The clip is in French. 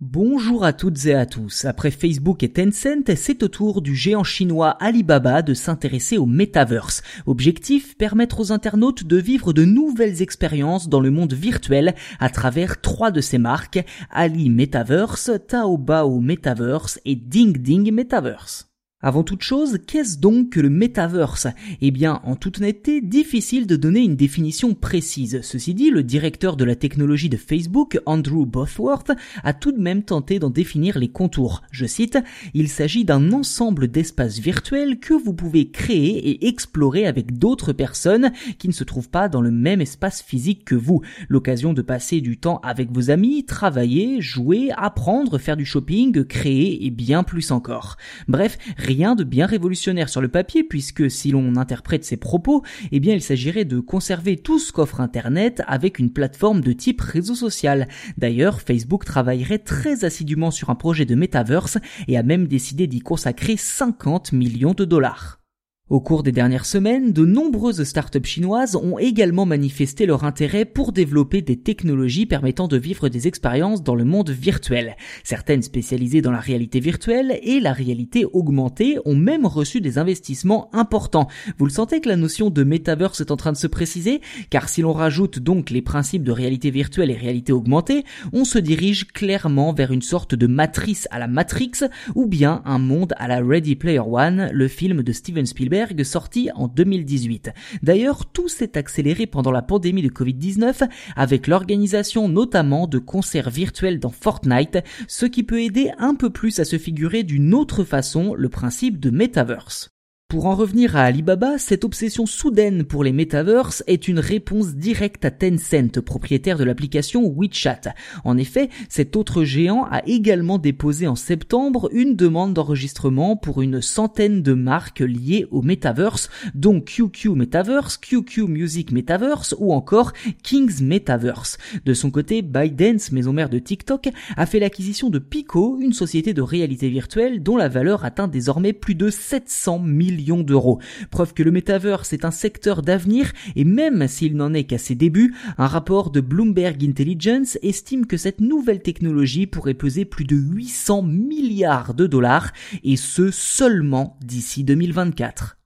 Bonjour à toutes et à tous. Après Facebook et Tencent, c'est au tour du géant chinois Alibaba de s'intéresser au metaverse. Objectif, permettre aux internautes de vivre de nouvelles expériences dans le monde virtuel à travers trois de ses marques, Ali Metaverse, Taobao Metaverse et Ding Ding Metaverse. Avant toute chose, qu'est-ce donc que le metaverse Eh bien, en toute honnêteté, difficile de donner une définition précise. Ceci dit, le directeur de la technologie de Facebook, Andrew Bothworth, a tout de même tenté d'en définir les contours. Je cite, Il s'agit d'un ensemble d'espaces virtuels que vous pouvez créer et explorer avec d'autres personnes qui ne se trouvent pas dans le même espace physique que vous. L'occasion de passer du temps avec vos amis, travailler, jouer, apprendre, faire du shopping, créer et bien plus encore. Bref, de bien révolutionnaire sur le papier puisque si l'on interprète ses propos, eh bien il s'agirait de conserver tout ce qu'offre Internet avec une plateforme de type réseau social. D'ailleurs, Facebook travaillerait très assidûment sur un projet de metaverse et a même décidé d'y consacrer 50 millions de dollars. Au cours des dernières semaines, de nombreuses startups chinoises ont également manifesté leur intérêt pour développer des technologies permettant de vivre des expériences dans le monde virtuel. Certaines spécialisées dans la réalité virtuelle et la réalité augmentée ont même reçu des investissements importants. Vous le sentez que la notion de metaverse est en train de se préciser? Car si l'on rajoute donc les principes de réalité virtuelle et réalité augmentée, on se dirige clairement vers une sorte de matrice à la Matrix ou bien un monde à la Ready Player One, le film de Steven Spielberg sorti en 2018. D'ailleurs, tout s'est accéléré pendant la pandémie de Covid-19 avec l'organisation notamment de concerts virtuels dans Fortnite, ce qui peut aider un peu plus à se figurer d'une autre façon le principe de metaverse. Pour en revenir à Alibaba, cette obsession soudaine pour les metaverses est une réponse directe à Tencent, propriétaire de l'application WeChat. En effet, cet autre géant a également déposé en septembre une demande d'enregistrement pour une centaine de marques liées au metaverse, dont QQ Metaverse, QQ Music Metaverse ou encore King's Metaverse. De son côté, ByteDance, maison mère de TikTok, a fait l'acquisition de Pico, une société de réalité virtuelle dont la valeur atteint désormais plus de 700 d'euros. Preuve que le metaverse est un secteur d'avenir et même s'il n'en est qu'à ses débuts, un rapport de Bloomberg Intelligence estime que cette nouvelle technologie pourrait peser plus de 800 milliards de dollars et ce seulement d'ici 2024.